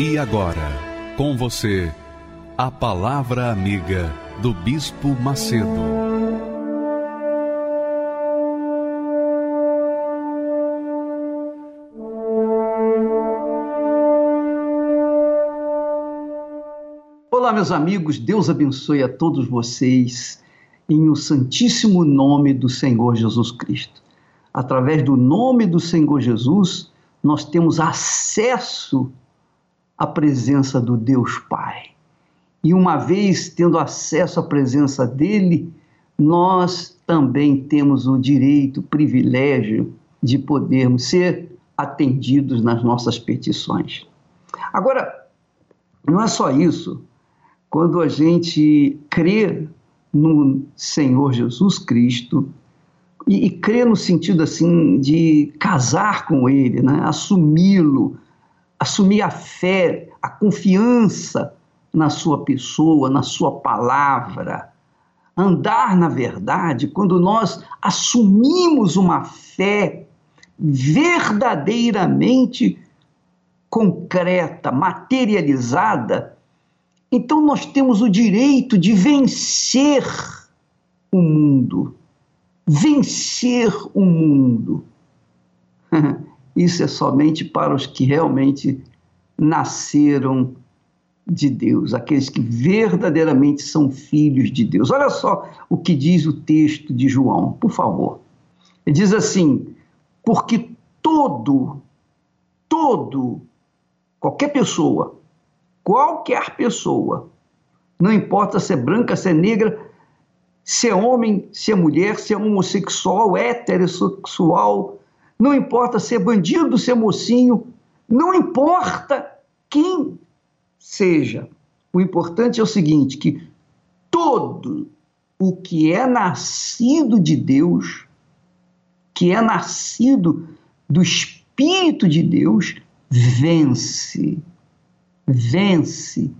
E agora, com você, a Palavra Amiga do Bispo Macedo. Olá, meus amigos, Deus abençoe a todos vocês em o santíssimo nome do Senhor Jesus Cristo. Através do nome do Senhor Jesus, nós temos acesso a presença do Deus Pai. E uma vez tendo acesso à presença dele, nós também temos o direito, o privilégio de podermos ser atendidos nas nossas petições. Agora, não é só isso. Quando a gente crê no Senhor Jesus Cristo, e, e crê no sentido assim de casar com Ele, né? assumi-lo, assumir a fé, a confiança na sua pessoa, na sua palavra. Andar na verdade, quando nós assumimos uma fé verdadeiramente concreta, materializada, então nós temos o direito de vencer o mundo. Vencer o mundo. Isso é somente para os que realmente nasceram de Deus, aqueles que verdadeiramente são filhos de Deus. Olha só o que diz o texto de João, por favor. Ele diz assim: porque todo, todo, qualquer pessoa, qualquer pessoa, não importa se é branca, se é negra, se é homem, se é mulher, se é homossexual, heterossexual, não importa se é bandido, se é mocinho, não importa quem seja. O importante é o seguinte: que todo o que é nascido de Deus, que é nascido do Espírito de Deus, vence. Vence.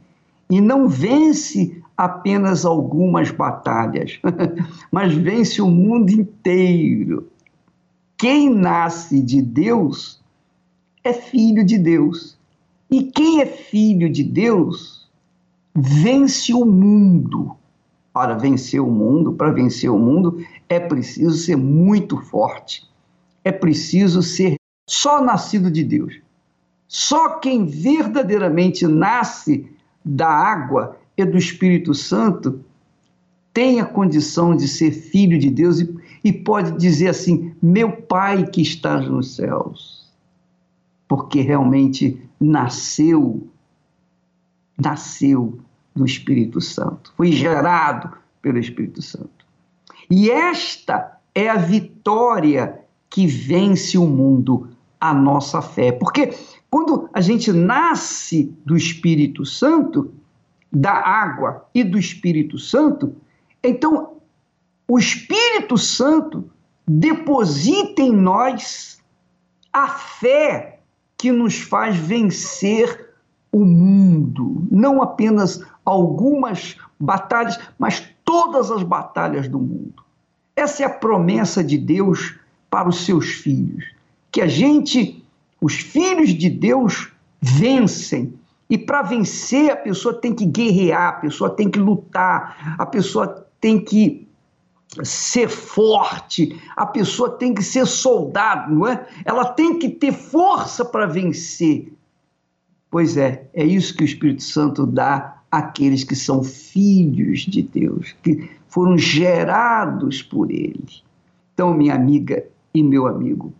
E não vence apenas algumas batalhas, mas vence o mundo inteiro quem nasce de Deus é filho de Deus. E quem é filho de Deus vence o mundo. Para vencer o mundo, para vencer o mundo, é preciso ser muito forte. É preciso ser só nascido de Deus. Só quem verdadeiramente nasce da água e do Espírito Santo tem a condição de ser filho de Deus e e pode dizer assim: Meu Pai que estás nos céus, porque realmente nasceu, nasceu do Espírito Santo, foi gerado pelo Espírito Santo. E esta é a vitória que vence o mundo, a nossa fé. Porque quando a gente nasce do Espírito Santo, da água e do Espírito Santo, então o Espírito Santo deposita em nós a fé que nos faz vencer o mundo, não apenas algumas batalhas, mas todas as batalhas do mundo. Essa é a promessa de Deus para os seus filhos, que a gente, os filhos de Deus, vencem. E para vencer, a pessoa tem que guerrear, a pessoa tem que lutar, a pessoa tem que ser forte, a pessoa tem que ser soldado, não é? Ela tem que ter força para vencer. Pois é, é isso que o Espírito Santo dá àqueles que são filhos de Deus, que foram gerados por Ele. Então, minha amiga e meu amigo,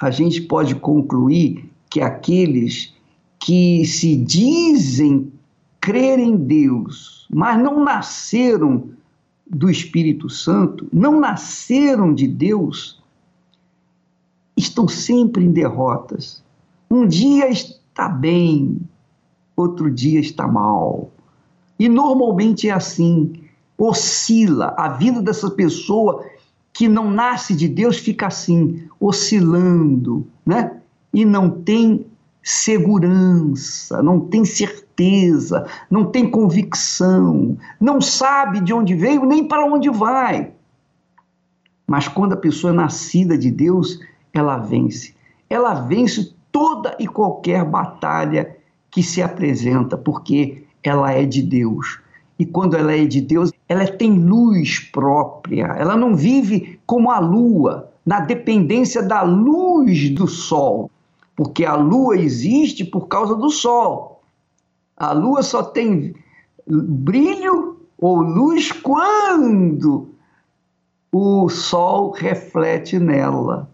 a gente pode concluir que aqueles que se dizem crer em Deus, mas não nasceram do Espírito Santo, não nasceram de Deus, estão sempre em derrotas, Um dia está bem, outro dia está mal. E normalmente é assim, oscila. A vida dessa pessoa que não nasce de Deus fica assim, oscilando, né? E não tem segurança, não tem certeza, não tem convicção, não sabe de onde veio nem para onde vai. Mas quando a pessoa é nascida de Deus, ela vence. Ela vence toda e qualquer batalha que se apresenta, porque ela é de Deus. E quando ela é de Deus, ela tem luz própria. Ela não vive como a lua, na dependência da luz do sol, porque a lua existe por causa do sol. A lua só tem brilho ou luz quando o sol reflete nela.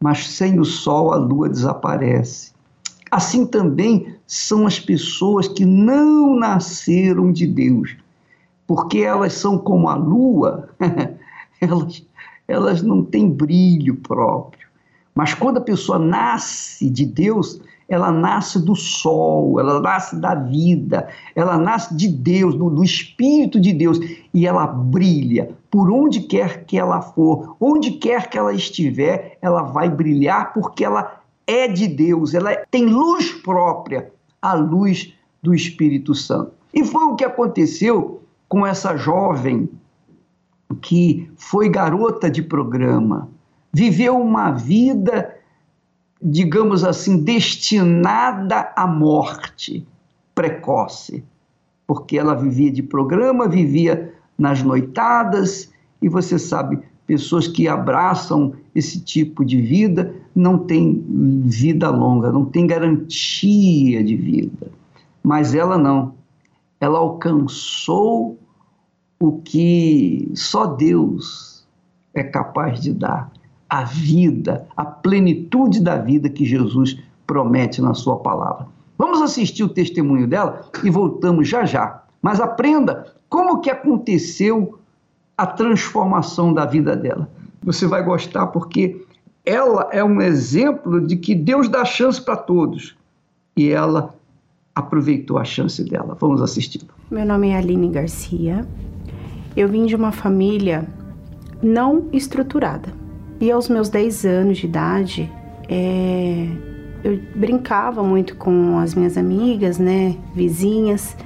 Mas sem o sol a lua desaparece. Assim também são as pessoas que não nasceram de Deus, porque elas são como a lua, elas, elas não têm brilho próprio. Mas quando a pessoa nasce de Deus, ela nasce do sol, ela nasce da vida, ela nasce de Deus, do, do, Espírito de Deus, e ela brilha por onde quer que ela for, onde quer que ela estiver, ela vai brilhar porque ela é de Deus, ela tem luz própria, a luz do Espírito Santo. E foi o que aconteceu com essa jovem que foi garota de programa, viveu uma vida, digamos assim, destinada à morte precoce, porque ela vivia de programa, vivia nas noitadas, e você sabe, pessoas que abraçam esse tipo de vida não têm vida longa, não tem garantia de vida. Mas ela não. Ela alcançou o que só Deus é capaz de dar: a vida, a plenitude da vida que Jesus promete na Sua palavra. Vamos assistir o testemunho dela e voltamos já já. Mas aprenda como que aconteceu a transformação da vida dela. Você vai gostar porque ela é um exemplo de que Deus dá chance para todos. E ela aproveitou a chance dela. Vamos assistir. Meu nome é Aline Garcia. Eu vim de uma família não estruturada. E aos meus 10 anos de idade, é... eu brincava muito com as minhas amigas, né, vizinhas,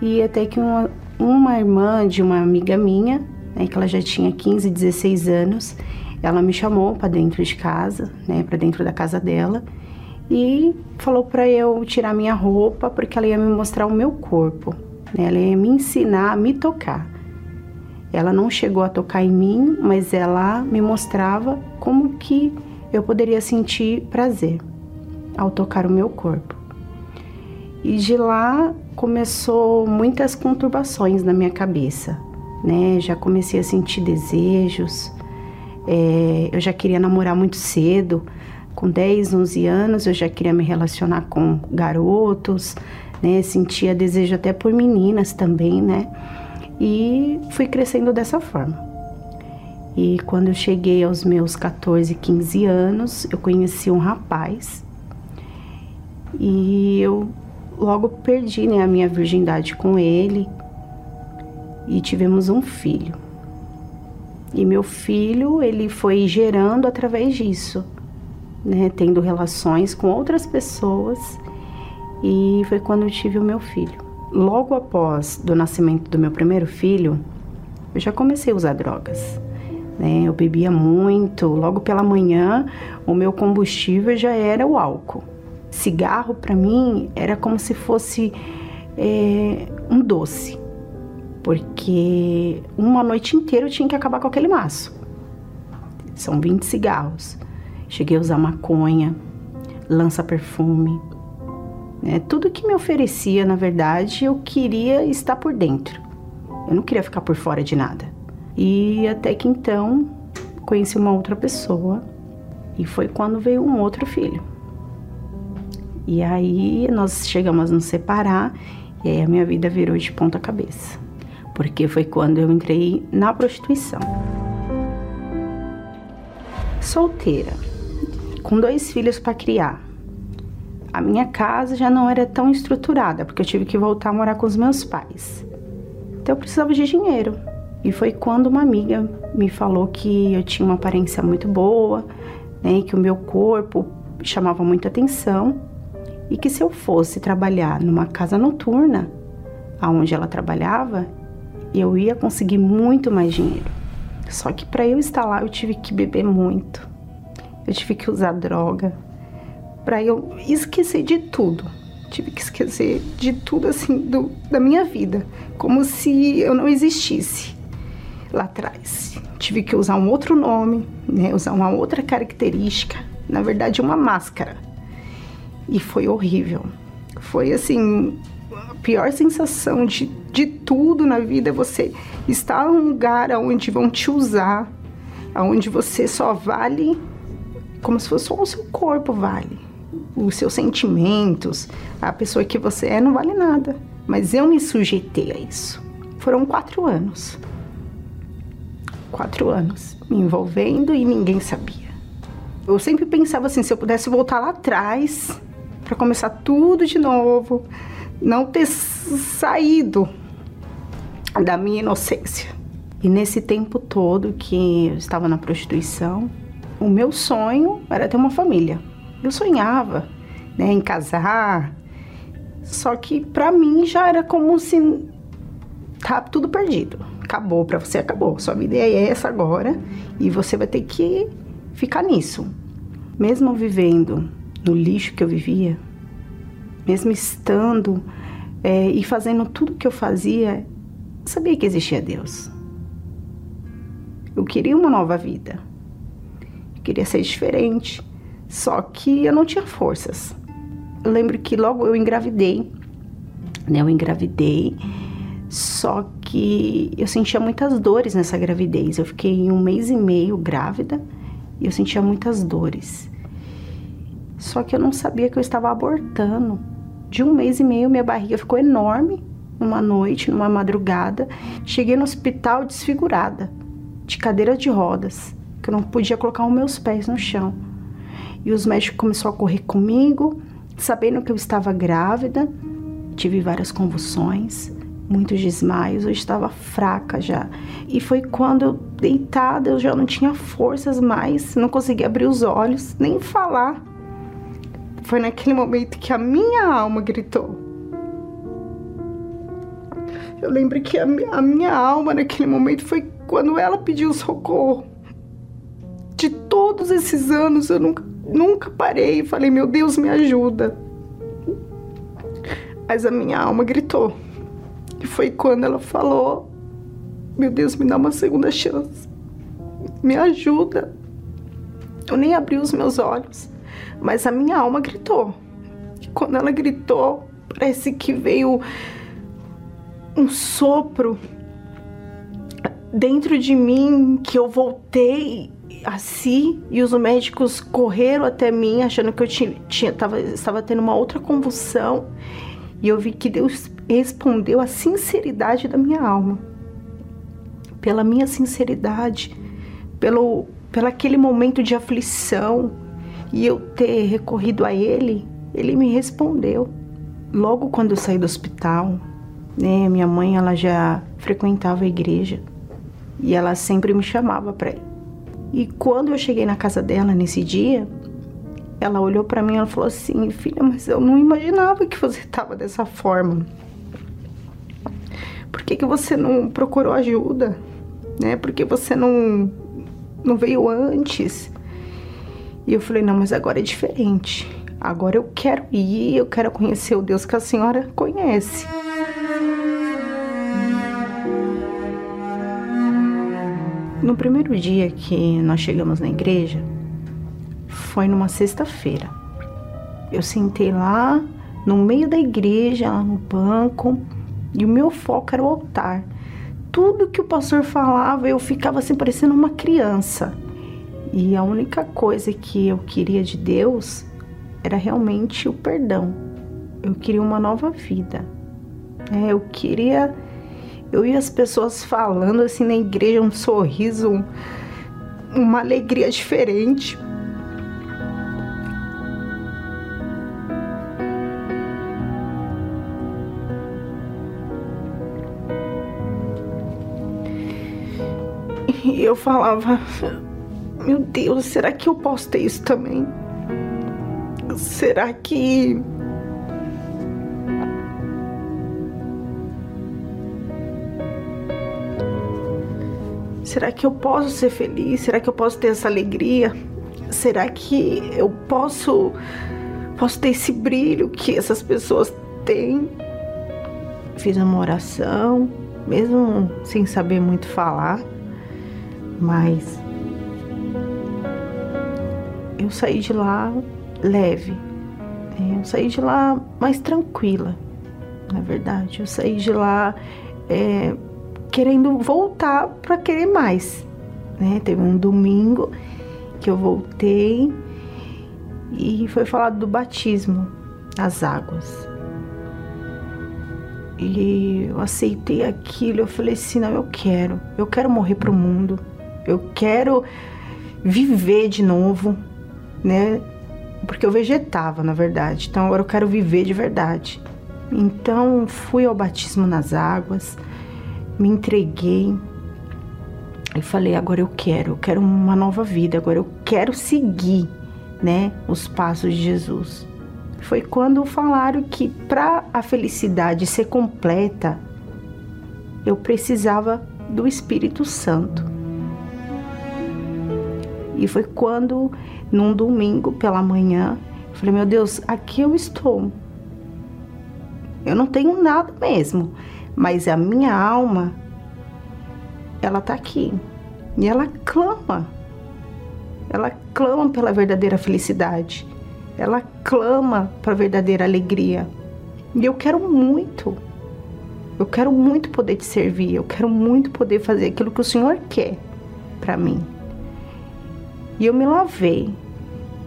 e até que uma, uma irmã de uma amiga minha né, que ela já tinha 15, 16 anos, ela me chamou para dentro de casa, né, para dentro da casa dela, e falou para eu tirar minha roupa porque ela ia me mostrar o meu corpo, né, ela ia me ensinar a me tocar. Ela não chegou a tocar em mim, mas ela me mostrava como que eu poderia sentir prazer ao tocar o meu corpo. E de lá começou muitas conturbações na minha cabeça né? Já comecei a sentir desejos. É, eu já queria namorar muito cedo. Com 10, 11 anos, eu já queria me relacionar com garotos, né? Sentia desejo até por meninas também, né? E fui crescendo dessa forma. E quando eu cheguei aos meus 14, 15 anos, eu conheci um rapaz e eu logo perdi né, a minha virgindade com ele e tivemos um filho. E meu filho, ele foi gerando através disso, né, tendo relações com outras pessoas, e foi quando eu tive o meu filho. Logo após do nascimento do meu primeiro filho, eu já comecei a usar drogas. Né? Eu bebia muito, logo pela manhã, o meu combustível já era o álcool. Cigarro para mim era como se fosse é, um doce porque uma noite inteira eu tinha que acabar com aquele maço. São 20 cigarros. Cheguei a usar maconha, lança-perfume. Né? Tudo que me oferecia, na verdade, eu queria estar por dentro. Eu não queria ficar por fora de nada. E até que então conheci uma outra pessoa e foi quando veio um outro filho. E aí nós chegamos a nos separar e aí a minha vida virou de ponta cabeça porque foi quando eu entrei na prostituição. Solteira, com dois filhos para criar, A minha casa já não era tão estruturada, porque eu tive que voltar a morar com os meus pais. Então eu precisava de dinheiro. E foi quando uma amiga me falou que eu tinha uma aparência muito boa, né, que o meu corpo chamava muita atenção e que se eu fosse trabalhar numa casa noturna, aonde ela trabalhava, eu ia conseguir muito mais dinheiro. Só que para eu estar lá eu tive que beber muito. Eu tive que usar droga para eu esquecer de tudo. Tive que esquecer de tudo assim do, da minha vida, como se eu não existisse lá atrás. Tive que usar um outro nome, né, usar uma outra característica, na verdade uma máscara. E foi horrível. Foi assim, a pior sensação de, de tudo na vida é você estar num lugar onde vão te usar, onde você só vale como se fosse só o seu corpo vale. Os seus sentimentos, a pessoa que você é não vale nada. Mas eu me sujeitei a isso. Foram quatro anos. Quatro anos me envolvendo e ninguém sabia. Eu sempre pensava assim: se eu pudesse voltar lá atrás para começar tudo de novo, não ter saído da minha inocência. E nesse tempo todo que eu estava na prostituição, o meu sonho era ter uma família. Eu sonhava né, em casar, só que para mim já era como se tá tudo perdido. Acabou para você, acabou. Sua vida é essa agora e você vai ter que ficar nisso. Mesmo vivendo no lixo que eu vivia, mesmo estando é, e fazendo tudo que eu fazia, eu sabia que existia Deus. Eu queria uma nova vida. Eu queria ser diferente. Só que eu não tinha forças. Eu lembro que logo eu engravidei. Né? Eu engravidei. Só que eu sentia muitas dores nessa gravidez. Eu fiquei um mês e meio grávida e eu sentia muitas dores. Só que eu não sabia que eu estava abortando. De um mês e meio, minha barriga ficou enorme. Numa noite, numa madrugada, cheguei no hospital desfigurada, de cadeira de rodas, que eu não podia colocar os meus pés no chão. E os médicos começaram a correr comigo, sabendo que eu estava grávida. Tive várias convulsões, muitos desmaios, eu estava fraca já. E foi quando eu deitada, eu já não tinha forças mais, não conseguia abrir os olhos, nem falar. Foi naquele momento que a minha alma gritou. Eu lembro que a a minha alma naquele momento foi quando ela pediu socorro. De todos esses anos eu nunca, nunca parei e falei, meu Deus, me ajuda. Mas a minha alma gritou. E foi quando ela falou: Meu Deus, me dá uma segunda chance. Me ajuda. Eu nem abri os meus olhos, mas a minha alma gritou. E quando ela gritou, parece que veio um sopro dentro de mim que eu voltei assim e os médicos correram até mim achando que eu tinha, tinha tava, estava tendo uma outra convulsão e eu vi que Deus respondeu a sinceridade da minha alma pela minha sinceridade pelo pelo aquele momento de aflição e eu ter recorrido a ele ele me respondeu logo quando eu saí do hospital né minha mãe ela já frequentava a igreja e ela sempre me chamava para ir. E quando eu cheguei na casa dela nesse dia, ela olhou para mim e falou assim: "Filha, mas eu não imaginava que você estava dessa forma. Por que, que você não procurou ajuda? Né? Por que você não não veio antes?" E eu falei: "Não, mas agora é diferente. Agora eu quero ir, eu quero conhecer o Deus que a senhora conhece." No primeiro dia que nós chegamos na igreja, foi numa sexta-feira. Eu sentei lá no meio da igreja, lá no banco, e o meu foco era o altar. Tudo que o pastor falava, eu ficava assim parecendo uma criança. E a única coisa que eu queria de Deus era realmente o perdão. Eu queria uma nova vida. É, eu queria eu vi as pessoas falando assim na igreja, um sorriso, um, uma alegria diferente. E eu falava: Meu Deus, será que eu posso ter isso também? Será que Será que eu posso ser feliz? Será que eu posso ter essa alegria? Será que eu posso posso ter esse brilho que essas pessoas têm? Fiz uma oração, mesmo sem saber muito falar, mas eu saí de lá leve. É, eu saí de lá mais tranquila, na verdade. Eu saí de lá é, querendo voltar para querer mais. Né? Teve um domingo que eu voltei e foi falado do batismo nas águas. E eu aceitei aquilo, eu falei assim, não, eu quero, eu quero morrer pro mundo, eu quero viver de novo, né? Porque eu vegetava, na verdade. Então agora eu quero viver de verdade. Então fui ao batismo nas águas, me entreguei e falei: agora eu quero, eu quero uma nova vida, agora eu quero seguir, né, os passos de Jesus. Foi quando falaram que para a felicidade ser completa, eu precisava do Espírito Santo. E foi quando, num domingo pela manhã, eu falei: Meu Deus, aqui eu estou. Eu não tenho nada mesmo, mas a minha alma, ela tá aqui. E ela clama. Ela clama pela verdadeira felicidade. Ela clama para a verdadeira alegria. E eu quero muito. Eu quero muito poder te servir. Eu quero muito poder fazer aquilo que o Senhor quer para mim. E eu me lavei.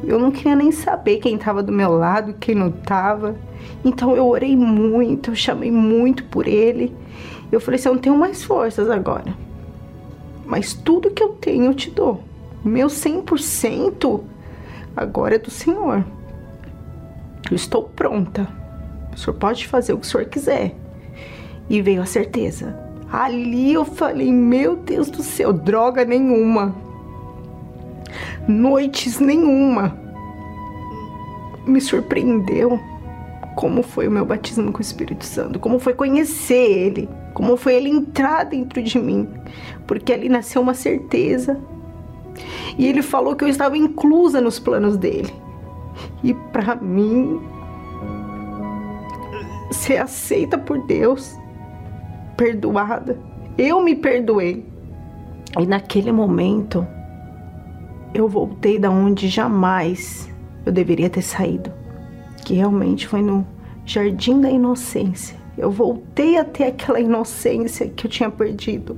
Eu não queria nem saber quem estava do meu lado, quem não estava. Então eu orei muito, eu chamei muito por ele. Eu falei assim: eu não tenho mais forças agora. Mas tudo que eu tenho eu te dou. Meu 100% agora é do Senhor. Eu estou pronta. O senhor pode fazer o que o senhor quiser. E veio a certeza. Ali eu falei: Meu Deus do céu, droga nenhuma noites nenhuma. Me surpreendeu como foi o meu batismo com o Espírito Santo, como foi conhecer Ele, como foi Ele entrar dentro de mim, porque ali nasceu uma certeza. E Ele falou que eu estava inclusa nos planos dele. E para mim, ser aceita por Deus, perdoada, eu me perdoei. E naquele momento, eu voltei da onde jamais eu deveria ter saído, que realmente foi no jardim da inocência. Eu voltei a ter aquela inocência que eu tinha perdido.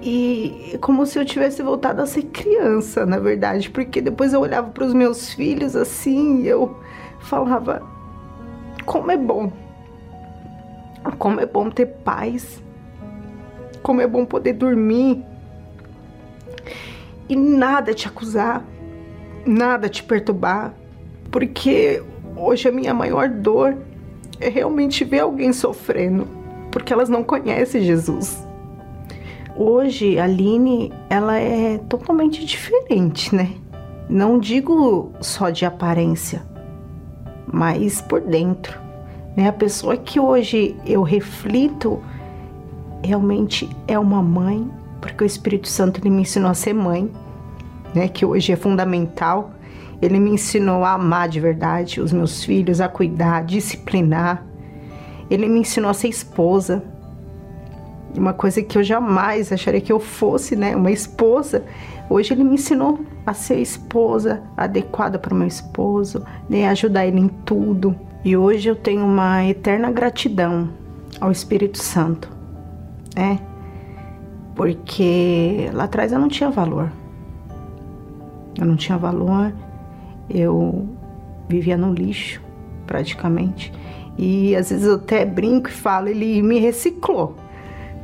E como se eu tivesse voltado a ser criança, na verdade, porque depois eu olhava para os meus filhos assim, e eu falava: como é bom. Como é bom ter paz. Como é bom poder dormir e nada te acusar, nada te perturbar, porque hoje a minha maior dor é realmente ver alguém sofrendo, porque elas não conhecem Jesus. Hoje a Aline, ela é totalmente diferente, né? Não digo só de aparência, mas por dentro. Né? A pessoa que hoje eu reflito realmente é uma mãe, porque o Espírito Santo ele me ensinou a ser mãe, né, que hoje é fundamental. Ele me ensinou a amar de verdade os meus filhos, a cuidar, a disciplinar. Ele me ensinou a ser esposa. Uma coisa que eu jamais acharia que eu fosse, né, uma esposa. Hoje ele me ensinou a ser esposa adequada para o meu esposo, né, ajudar ele em tudo. E hoje eu tenho uma eterna gratidão ao Espírito Santo, né? Porque lá atrás eu não tinha valor. Eu não tinha valor, eu vivia no lixo, praticamente. E às vezes eu até brinco e falo, ele me reciclou,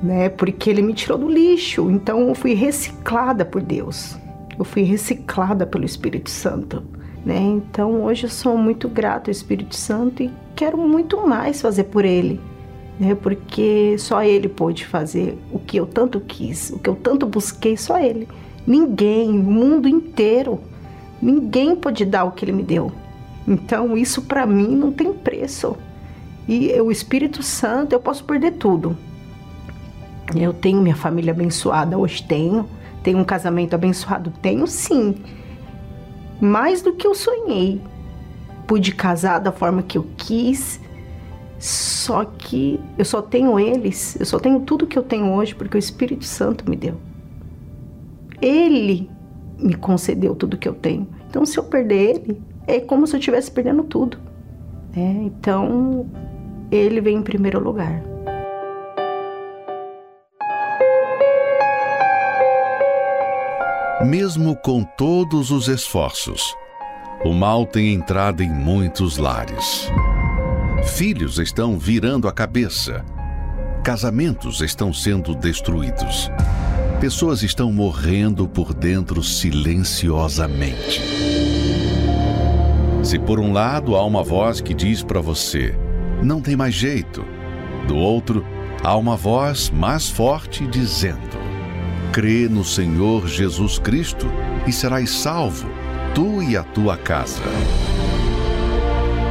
né? Porque ele me tirou do lixo. Então eu fui reciclada por Deus. Eu fui reciclada pelo Espírito Santo, né? Então hoje eu sou muito grata ao Espírito Santo e quero muito mais fazer por ele, né? Porque só ele pôde fazer o que eu tanto quis, o que eu tanto busquei, só ele. Ninguém, o mundo inteiro, ninguém pode dar o que ele me deu. Então isso para mim não tem preço. E o Espírito Santo, eu posso perder tudo. Eu tenho minha família abençoada, hoje tenho. Tenho um casamento abençoado, tenho sim. Mais do que eu sonhei. Pude casar da forma que eu quis. Só que eu só tenho eles, eu só tenho tudo que eu tenho hoje porque o Espírito Santo me deu. Ele me concedeu tudo que eu tenho. Então, se eu perder ele, é como se eu estivesse perdendo tudo. É, então, ele vem em primeiro lugar. Mesmo com todos os esforços, o mal tem entrado em muitos lares. Filhos estão virando a cabeça. Casamentos estão sendo destruídos. Pessoas estão morrendo por dentro silenciosamente. Se por um lado há uma voz que diz para você: não tem mais jeito, do outro há uma voz mais forte dizendo: crê no Senhor Jesus Cristo e serás salvo, tu e a tua casa.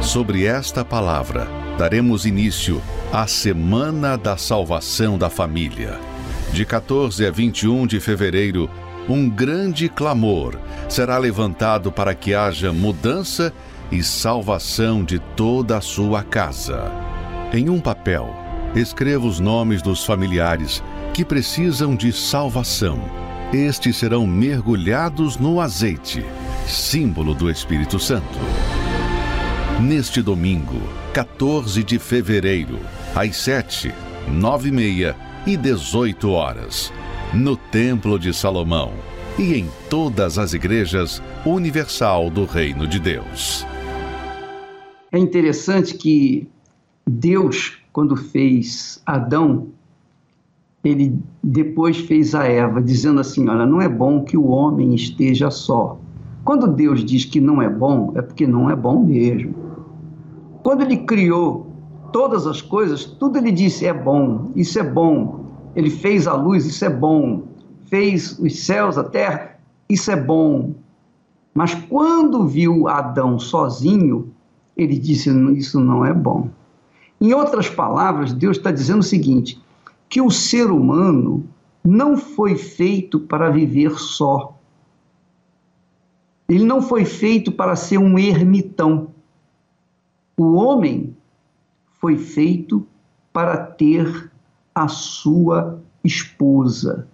Sobre esta palavra, daremos início à Semana da Salvação da Família. De 14 a 21 de fevereiro, um grande clamor será levantado para que haja mudança e salvação de toda a sua casa. Em um papel, escreva os nomes dos familiares que precisam de salvação. Estes serão mergulhados no azeite, símbolo do Espírito Santo. Neste domingo, 14 de fevereiro, às 7, 9 e meia e 18 horas, no Templo de Salomão e em todas as igrejas universal do Reino de Deus. É interessante que Deus, quando fez Adão, ele depois fez a Eva, dizendo assim: Olha, não é bom que o homem esteja só. Quando Deus diz que não é bom, é porque não é bom mesmo. Quando ele criou todas as coisas, tudo ele disse: é bom, isso é bom. Ele fez a luz, isso é bom. Fez os céus, a terra, isso é bom. Mas quando viu Adão sozinho, ele disse: Isso não é bom. Em outras palavras, Deus está dizendo o seguinte: que o ser humano não foi feito para viver só. Ele não foi feito para ser um ermitão. O homem foi feito para ter a sua esposa,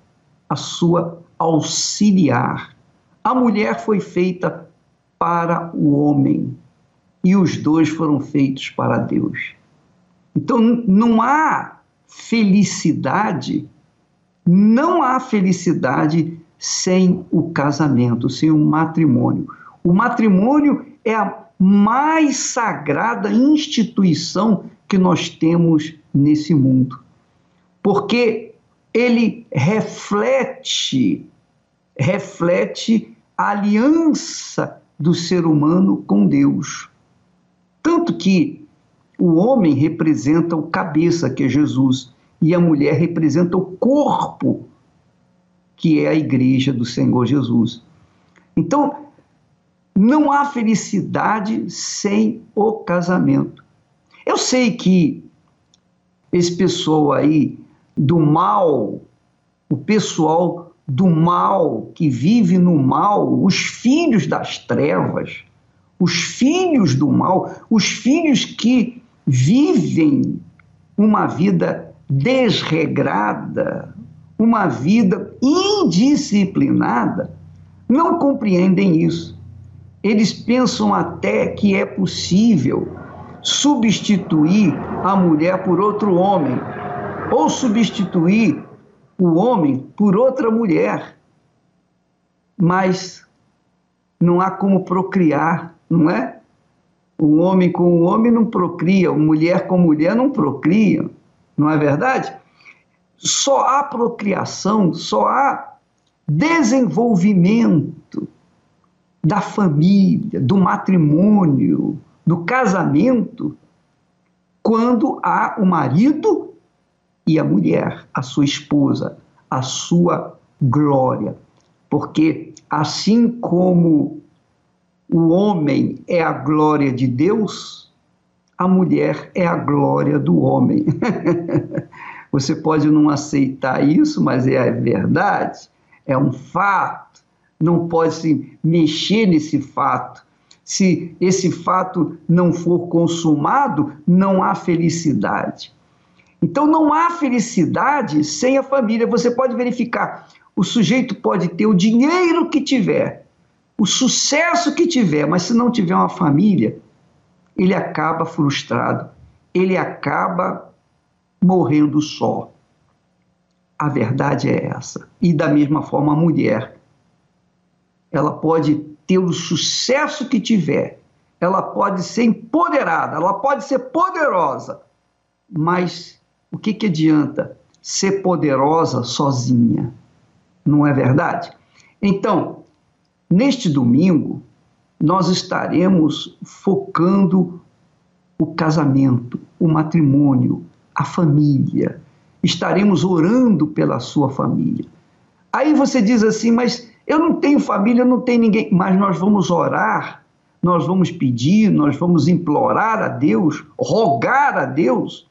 a sua auxiliar. A mulher foi feita para o homem e os dois foram feitos para Deus. Então não há felicidade, não há felicidade sem o casamento, sem o matrimônio. O matrimônio é a mais sagrada instituição que nós temos nesse mundo. Porque ele reflete reflete a aliança do ser humano com Deus. Tanto que o homem representa o cabeça, que é Jesus, e a mulher representa o corpo, que é a igreja do Senhor Jesus. Então, não há felicidade sem o casamento. Eu sei que esse pessoal aí do mal, o pessoal do mal que vive no mal, os filhos das trevas, os filhos do mal, os filhos que vivem uma vida desregrada, uma vida indisciplinada, não compreendem isso. Eles pensam até que é possível substituir a mulher por outro homem, ou substituir o homem por outra mulher. Mas não há como procriar, não é? O homem com o homem não procria, mulher com mulher não procria, não é verdade? Só há procriação, só há desenvolvimento da família, do matrimônio, do casamento, quando há o marido e a mulher, a sua esposa, a sua glória. Porque assim como o homem é a glória de Deus, a mulher é a glória do homem. Você pode não aceitar isso, mas é a verdade, é um fato. Não pode se mexer nesse fato. Se esse fato não for consumado, não há felicidade. Então não há felicidade sem a família. Você pode verificar. O sujeito pode ter o dinheiro que tiver, o sucesso que tiver, mas se não tiver uma família, ele acaba frustrado, ele acaba morrendo só. A verdade é essa. E da mesma forma, a mulher, ela pode ter o sucesso que tiver, ela pode ser empoderada, ela pode ser poderosa, mas o que, que adianta ser poderosa sozinha? Não é verdade? Então, neste domingo, nós estaremos focando o casamento, o matrimônio, a família. Estaremos orando pela sua família. Aí você diz assim, mas eu não tenho família, não tenho ninguém. Mas nós vamos orar, nós vamos pedir, nós vamos implorar a Deus, rogar a Deus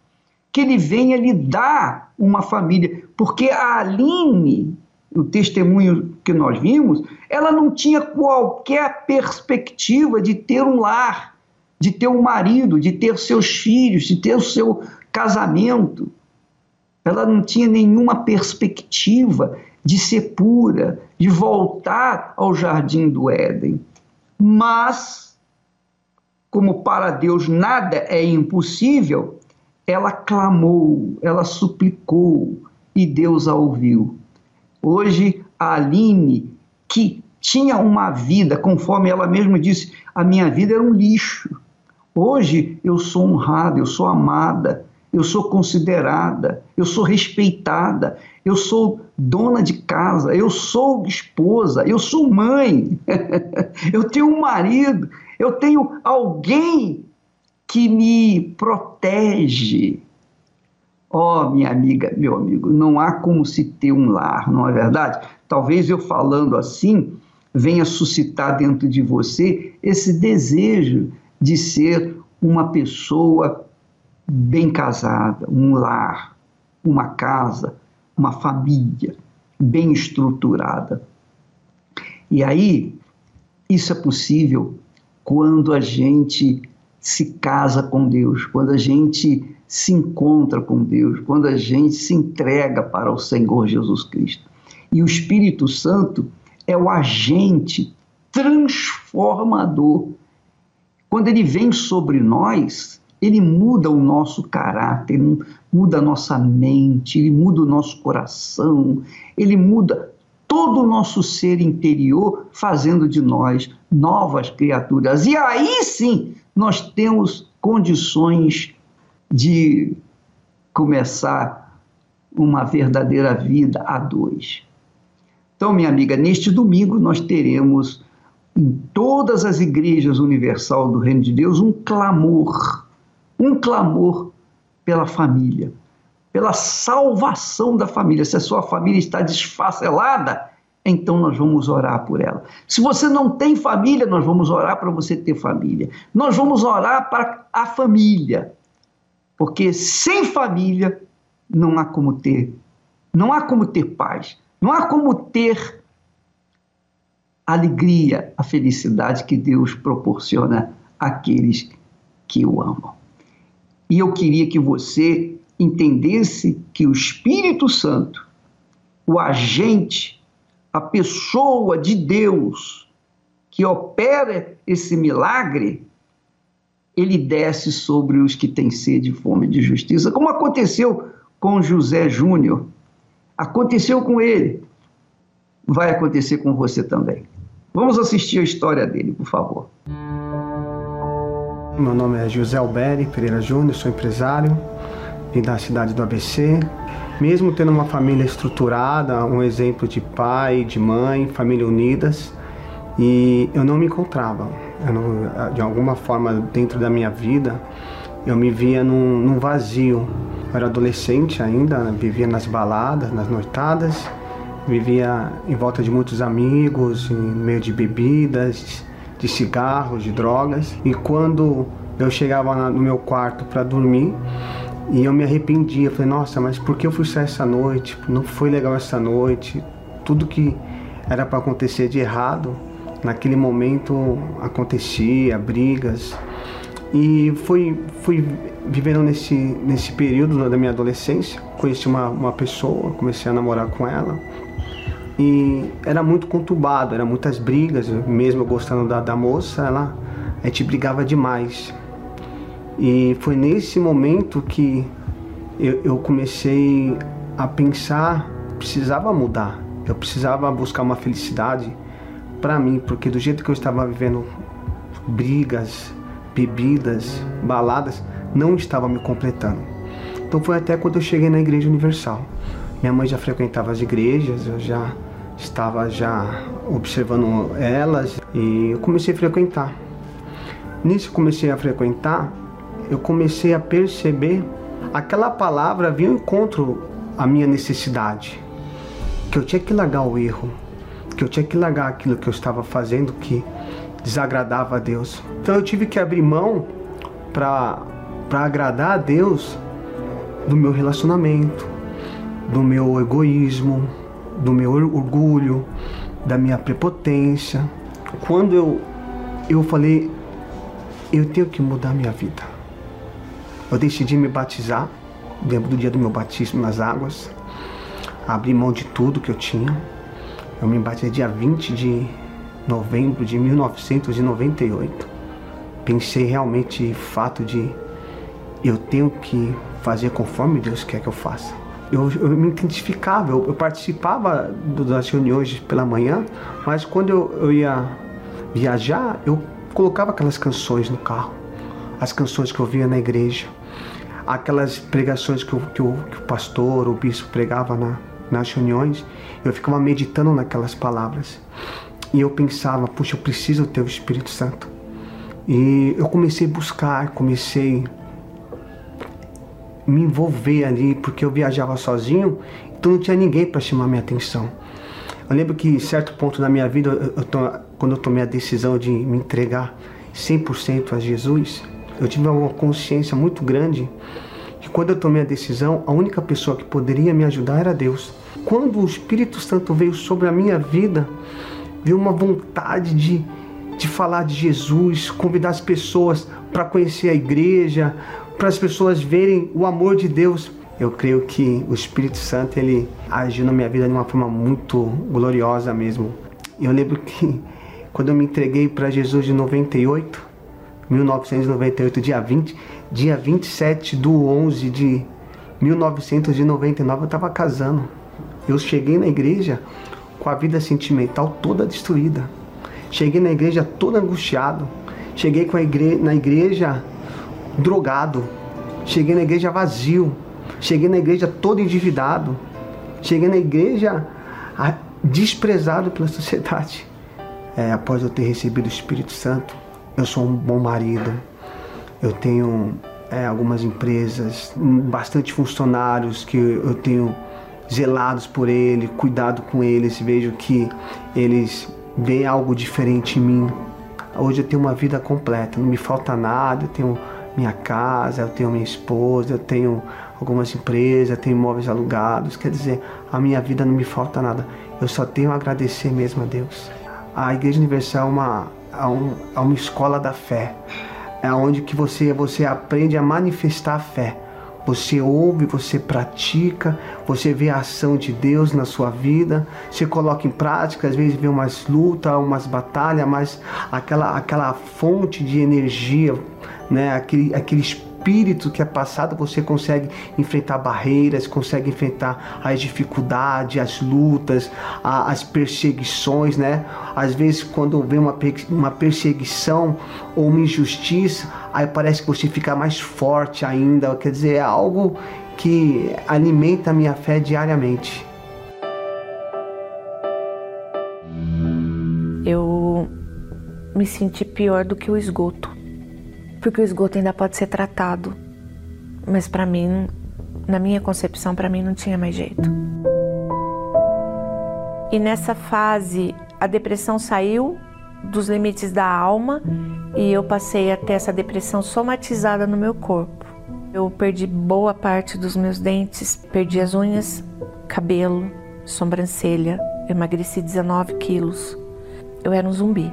que Ele venha lhe dar uma família. Porque a Aline, o testemunho que nós vimos, ela não tinha qualquer perspectiva de ter um lar, de ter um marido, de ter seus filhos, de ter o seu casamento. Ela não tinha nenhuma perspectiva de ser pura, de voltar ao jardim do Éden. Mas, como para Deus nada é impossível, ela clamou, ela suplicou e Deus a ouviu. Hoje, a Aline, que tinha uma vida, conforme ela mesma disse, a minha vida era um lixo. Hoje eu sou honrada, eu sou amada, eu sou considerada, eu sou respeitada, eu sou dona de casa, eu sou esposa, eu sou mãe, eu tenho um marido, eu tenho alguém que me protege. Oh, minha amiga, meu amigo, não há como se ter um lar, não é verdade? Talvez eu falando assim venha suscitar dentro de você esse desejo de ser uma pessoa bem casada, um lar, uma casa, uma família bem estruturada. E aí, isso é possível quando a gente se casa com Deus, quando a gente se encontra com Deus, quando a gente se entrega para o Senhor Jesus Cristo. E o Espírito Santo é o agente transformador. Quando ele vem sobre nós, ele muda o nosso caráter, muda a nossa mente, ele muda o nosso coração, ele muda todo o nosso ser interior, fazendo de nós novas criaturas. E aí sim nós temos condições de começar uma verdadeira vida a dois. Então, minha amiga, neste domingo nós teremos em todas as igrejas universal do Reino de Deus um clamor um clamor pela família, pela salvação da família. Se a sua família está desfacelada, então nós vamos orar por ela. Se você não tem família, nós vamos orar para você ter família. Nós vamos orar para a família. Porque sem família não há como ter, não há como ter paz, não há como ter a alegria, a felicidade que Deus proporciona àqueles que o amam. E eu queria que você entendesse que o Espírito Santo, o agente, a pessoa de Deus que opera esse milagre, ele desce sobre os que têm sede e fome de justiça, como aconteceu com José Júnior. Aconteceu com ele. Vai acontecer com você também. Vamos assistir a história dele, por favor. Meu nome é José Alberi Pereira Júnior, sou empresário, vim da cidade do ABC. Mesmo tendo uma família estruturada, um exemplo de pai, de mãe, família unidas, e eu não me encontrava. Não, de alguma forma, dentro da minha vida, eu me via num, num vazio. Eu era adolescente ainda, vivia nas baladas, nas noitadas, vivia em volta de muitos amigos, em meio de bebidas, de cigarros, de drogas. E quando eu chegava no meu quarto para dormir, e eu me arrependia, falei, nossa, mas por que eu fui sair essa noite? Não foi legal essa noite. Tudo que era para acontecer de errado, naquele momento acontecia, brigas. E fui, fui vivendo nesse, nesse período da minha adolescência. Conheci uma, uma pessoa, comecei a namorar com ela. E era muito conturbado, eram muitas brigas, mesmo gostando da, da moça, ela, a gente brigava demais. E foi nesse momento que eu, eu comecei a pensar, precisava mudar, eu precisava buscar uma felicidade para mim, porque do jeito que eu estava vivendo brigas, bebidas, baladas, não estava me completando. Então foi até quando eu cheguei na Igreja Universal. Minha mãe já frequentava as igrejas, eu já estava já observando elas e eu comecei a frequentar. Nisso comecei a frequentar, eu comecei a perceber aquela palavra vinha ao encontro à minha necessidade, que eu tinha que largar o erro, que eu tinha que largar aquilo que eu estava fazendo que desagradava a Deus. Então eu tive que abrir mão para para agradar a Deus do meu relacionamento, do meu egoísmo, do meu orgulho, da minha prepotência. Quando eu eu falei eu tenho que mudar minha vida. Eu decidi me batizar, lembro do dia do meu batismo nas águas. Abri mão de tudo que eu tinha. Eu me batizei dia 20 de novembro de 1998. Pensei realmente fato de eu tenho que fazer conforme Deus quer que eu faça. Eu, eu me identificava, eu, eu participava do, das reuniões pela manhã, mas quando eu, eu ia viajar, eu colocava aquelas canções no carro, as canções que eu via na igreja aquelas pregações que o, que o, que o pastor, o bispo pregava na, nas reuniões, eu ficava meditando naquelas palavras. E eu pensava, puxa, eu preciso ter o Espírito Santo. E eu comecei a buscar, comecei me envolver ali, porque eu viajava sozinho, então não tinha ninguém para chamar minha atenção. Eu lembro que em certo ponto da minha vida, eu, eu, quando eu tomei a decisão de me entregar 100% a Jesus, eu tive uma consciência muito grande que quando eu tomei a decisão, a única pessoa que poderia me ajudar era Deus. Quando o Espírito Santo veio sobre a minha vida, veio uma vontade de, de falar de Jesus, convidar as pessoas para conhecer a igreja, para as pessoas verem o amor de Deus. Eu creio que o Espírito Santo ele agiu na minha vida de uma forma muito gloriosa mesmo. Eu lembro que quando eu me entreguei para Jesus de 98, 1998, dia 20, dia 27 do 11 de 1999, eu estava casando. Eu cheguei na igreja com a vida sentimental toda destruída. Cheguei na igreja todo angustiado. Cheguei com a igre na igreja drogado. Cheguei na igreja vazio. Cheguei na igreja todo endividado. Cheguei na igreja desprezado pela sociedade. É, após eu ter recebido o Espírito Santo, eu sou um bom marido, eu tenho é, algumas empresas, bastante funcionários que eu tenho zelados por ele, cuidado com eles, vejo que eles veem algo diferente em mim. Hoje eu tenho uma vida completa, não me falta nada, eu tenho minha casa, eu tenho minha esposa, eu tenho algumas empresas, eu tenho imóveis alugados, quer dizer, a minha vida não me falta nada. Eu só tenho a agradecer mesmo a Deus. A Igreja Universal é uma a, um, a uma escola da fé. É onde que você, você aprende a manifestar a fé. Você ouve, você pratica, você vê a ação de Deus na sua vida, você coloca em prática, às vezes vê umas lutas, umas batalhas, mas aquela, aquela fonte de energia, né? aquele, aquele espírito espírito que é passado, você consegue enfrentar barreiras, consegue enfrentar as dificuldades, as lutas, as perseguições, né? Às vezes, quando vem uma, uma perseguição ou uma injustiça, aí parece que você fica mais forte ainda. Quer dizer, é algo que alimenta a minha fé diariamente. Eu me senti pior do que o esgoto porque o esgoto ainda pode ser tratado. Mas para mim, na minha concepção, para mim não tinha mais jeito. E nessa fase, a depressão saiu dos limites da alma e eu passei a ter essa depressão somatizada no meu corpo. Eu perdi boa parte dos meus dentes, perdi as unhas, cabelo, sobrancelha, emagreci 19 quilos. Eu era um zumbi.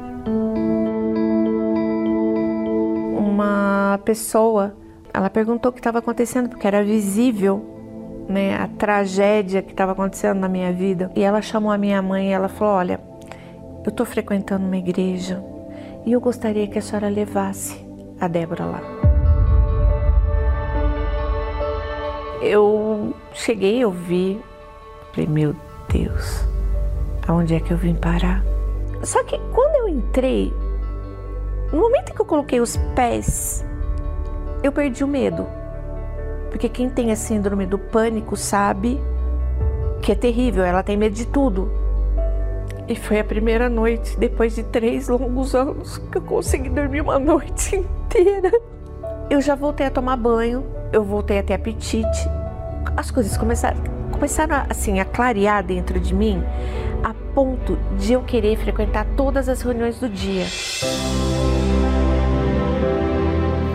Pessoa, ela perguntou o que estava acontecendo porque era visível, né, a tragédia que estava acontecendo na minha vida. E ela chamou a minha mãe e ela falou: "Olha, eu estou frequentando uma igreja e eu gostaria que a senhora levasse a Débora lá. Eu cheguei, eu vi, falei, meu Deus, aonde é que eu vim parar? Só que quando eu entrei, no momento que eu coloquei os pés, eu perdi o medo. Porque quem tem a síndrome do pânico sabe que é terrível, ela tem medo de tudo. E foi a primeira noite, depois de três longos anos, que eu consegui dormir uma noite inteira. Eu já voltei a tomar banho, eu voltei a ter apetite. As coisas começaram, começaram assim a clarear dentro de mim, a ponto de eu querer frequentar todas as reuniões do dia.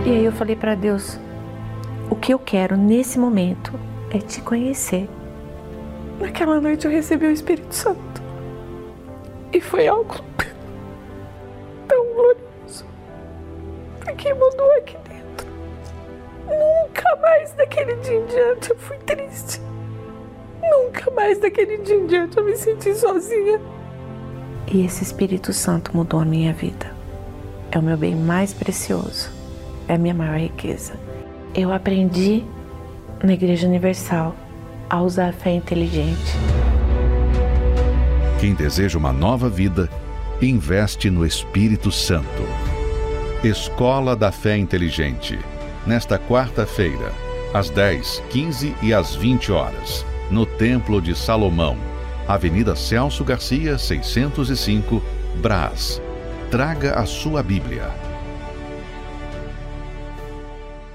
E aí eu falei para Deus: o que eu quero nesse momento é te conhecer. Naquela noite eu recebi o Espírito Santo. E foi algo tão glorioso. Porque mudou aqui dentro. Nunca mais daquele dia em diante eu fui triste. Nunca mais daquele dia em diante eu me senti sozinha. E esse Espírito Santo mudou a minha vida. É o meu bem mais precioso. É a minha maior riqueza. Eu aprendi na Igreja Universal a usar a fé inteligente. Quem deseja uma nova vida, investe no Espírito Santo. Escola da Fé Inteligente. Nesta quarta-feira, às 10, 15 e às 20 horas, no Templo de Salomão, Avenida Celso Garcia, 605, Brás. Traga a sua Bíblia.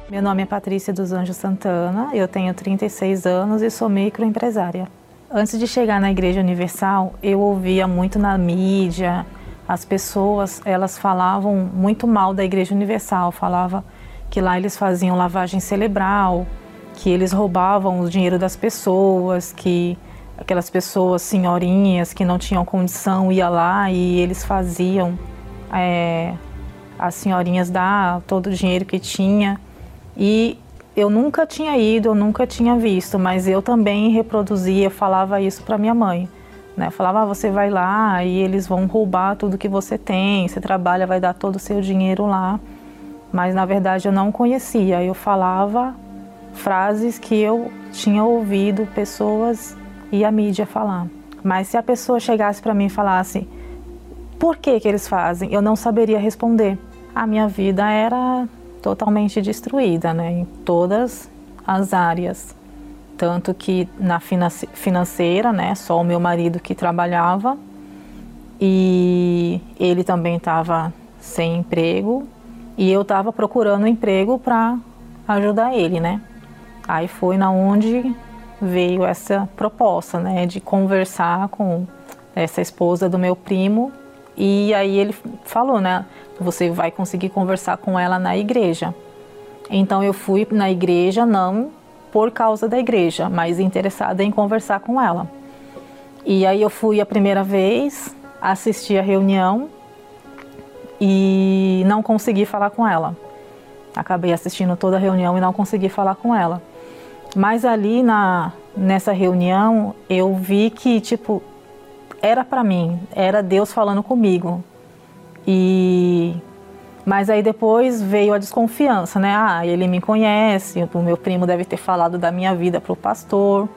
Meu nome é Patrícia dos Anjos Santana, eu tenho 36 anos e sou microempresária. Antes de chegar na Igreja Universal, eu ouvia muito na mídia, as pessoas, elas falavam muito mal da Igreja Universal, falava que lá eles faziam lavagem cerebral, que eles roubavam o dinheiro das pessoas, que aquelas pessoas senhorinhas que não tinham condição ia lá e eles faziam é, as senhorinhas dar todo o dinheiro que tinha e eu nunca tinha ido, eu nunca tinha visto, mas eu também reproduzia, falava isso para minha mãe. Né? Falava, ah, você vai lá e eles vão roubar tudo que você tem, você trabalha, vai dar todo o seu dinheiro lá. Mas na verdade eu não conhecia, eu falava frases que eu tinha ouvido pessoas e a mídia falar. Mas se a pessoa chegasse para mim e falasse, por que que eles fazem? Eu não saberia responder. A minha vida era totalmente destruída, né, em todas as áreas. Tanto que na financeira, né, só o meu marido que trabalhava e ele também estava sem emprego e eu estava procurando emprego para ajudar ele, né? Aí foi na onde veio essa proposta, né, de conversar com essa esposa do meu primo e aí ele falou, né, você vai conseguir conversar com ela na igreja. Então eu fui na igreja não por causa da igreja, mas interessada em conversar com ela. E aí eu fui a primeira vez, assisti a reunião e não consegui falar com ela. Acabei assistindo toda a reunião e não consegui falar com ela. Mas ali na nessa reunião eu vi que tipo era para mim, era Deus falando comigo. E mas aí depois veio a desconfiança, né? Ah, ele me conhece, o meu primo deve ter falado da minha vida para o pastor.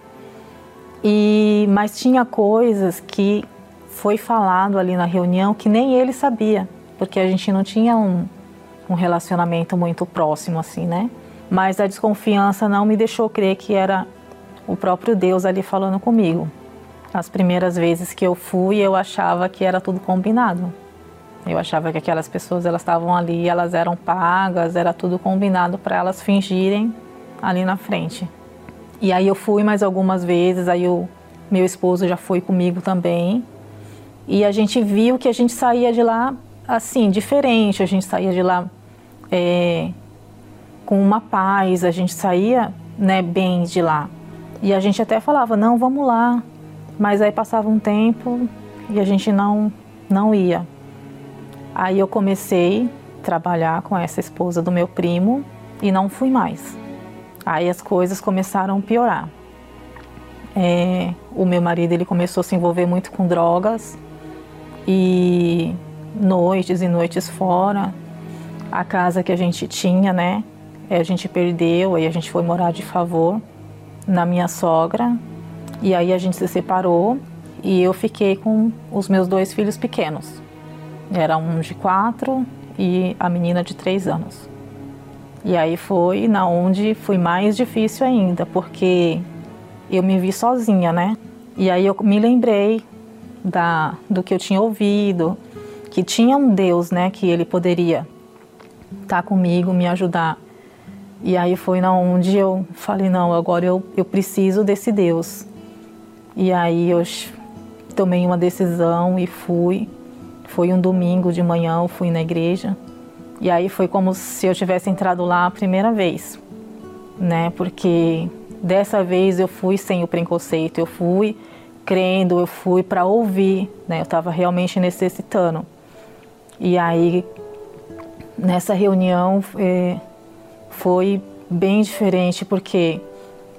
E mas tinha coisas que foi falado ali na reunião que nem ele sabia, porque a gente não tinha um, um relacionamento muito próximo assim, né? Mas a desconfiança não me deixou crer que era o próprio Deus ali falando comigo. As primeiras vezes que eu fui, eu achava que era tudo combinado. Eu achava que aquelas pessoas elas estavam ali, elas eram pagas, era tudo combinado para elas fingirem ali na frente. E aí eu fui mais algumas vezes, aí o meu esposo já foi comigo também. E a gente viu que a gente saía de lá assim, diferente, a gente saía de lá é, com uma paz, a gente saía né, bem de lá. E a gente até falava, não, vamos lá. Mas aí passava um tempo e a gente não, não ia. Aí eu comecei a trabalhar com essa esposa do meu primo e não fui mais. Aí as coisas começaram a piorar. É, o meu marido ele começou a se envolver muito com drogas e noites e noites fora. A casa que a gente tinha, né? A gente perdeu, aí a gente foi morar de favor na minha sogra. E aí a gente se separou e eu fiquei com os meus dois filhos pequenos. Era um de quatro e a menina de três anos. E aí foi na onde foi mais difícil ainda, porque eu me vi sozinha, né? E aí eu me lembrei da, do que eu tinha ouvido, que tinha um Deus, né, que ele poderia estar tá comigo, me ajudar. E aí foi na onde eu falei, não, agora eu, eu preciso desse Deus. E aí eu tomei uma decisão e fui. Foi um domingo de manhã, eu fui na igreja. E aí foi como se eu tivesse entrado lá a primeira vez, né? Porque dessa vez eu fui sem o preconceito, eu fui crendo, eu fui para ouvir, né? Eu estava realmente necessitando. E aí nessa reunião é, foi bem diferente porque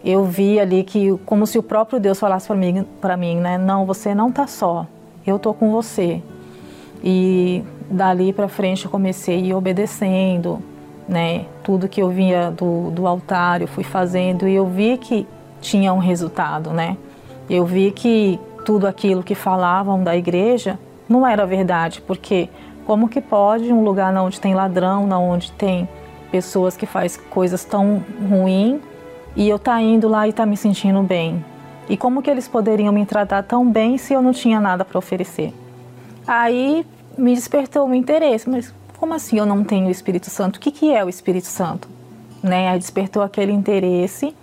eu vi ali que como se o próprio Deus falasse para mim, para mim, né? Não, você não tá só. Eu tô com você. E dali para frente eu comecei obedecendo, né? Tudo que eu via do, do altar eu fui fazendo e eu vi que tinha um resultado, né? Eu vi que tudo aquilo que falavam da igreja não era verdade, porque como que pode um lugar onde tem ladrão, onde tem pessoas que faz coisas tão ruins e eu tá indo lá e tá me sentindo bem? E como que eles poderiam me tratar tão bem se eu não tinha nada para oferecer? Aí me despertou o interesse, mas como assim eu não tenho o Espírito Santo? O que, que é o Espírito Santo? Né? Aí despertou aquele interesse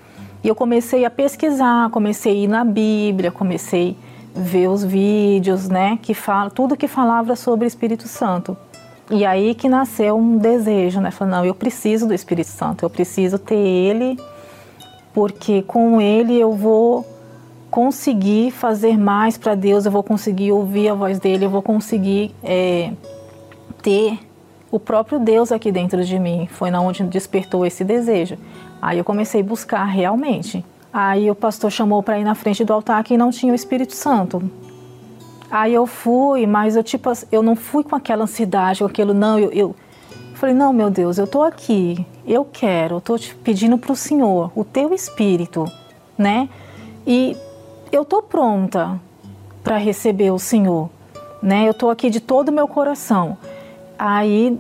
e eu comecei a pesquisar, comecei a ir na Bíblia, comecei a ver os vídeos, né, que fala tudo que falava sobre o Espírito Santo. E aí que nasceu um desejo, né? Falei, não, eu preciso do Espírito Santo, eu preciso ter ele porque com ele eu vou conseguir fazer mais para Deus, eu vou conseguir ouvir a voz dele, eu vou conseguir é, ter o próprio Deus aqui dentro de mim. Foi na onde despertou esse desejo. Aí eu comecei a buscar realmente. Aí o pastor chamou para ir na frente do altar que não tinha o Espírito Santo. Aí eu fui, mas eu tipo eu não fui com aquela ansiedade, com aquilo não, eu, eu Falei, não, meu Deus, eu estou aqui, eu quero, eu estou te pedindo para o Senhor, o teu Espírito, né? E eu estou pronta para receber o Senhor, né? Eu estou aqui de todo o meu coração. Aí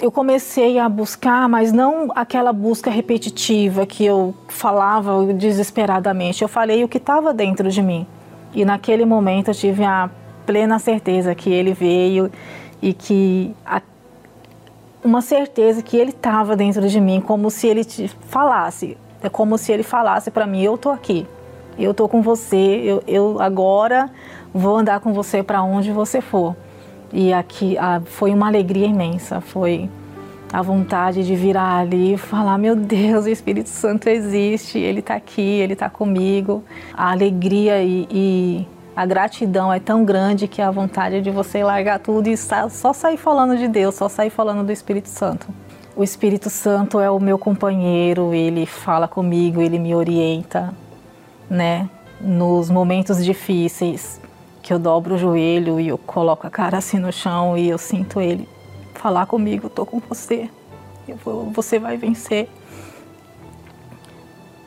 eu comecei a buscar, mas não aquela busca repetitiva que eu falava desesperadamente. Eu falei o que estava dentro de mim. E naquele momento eu tive a plena certeza que ele veio e que uma certeza que ele estava dentro de mim, como se ele te falasse. É como se ele falasse para mim: Eu tô aqui, eu tô com você, eu, eu agora vou andar com você para onde você for. E aqui a, foi uma alegria imensa, foi a vontade de virar ali e falar: Meu Deus, o Espírito Santo existe, ele está aqui, ele está comigo. A alegria e, e a gratidão é tão grande que a vontade de você largar tudo e só sair falando de Deus, só sair falando do Espírito Santo. O Espírito Santo é o meu companheiro, ele fala comigo, ele me orienta, né? Nos momentos difíceis, que eu dobro o joelho e eu coloco a cara assim no chão e eu sinto ele falar comigo, tô com você, vou, você vai vencer.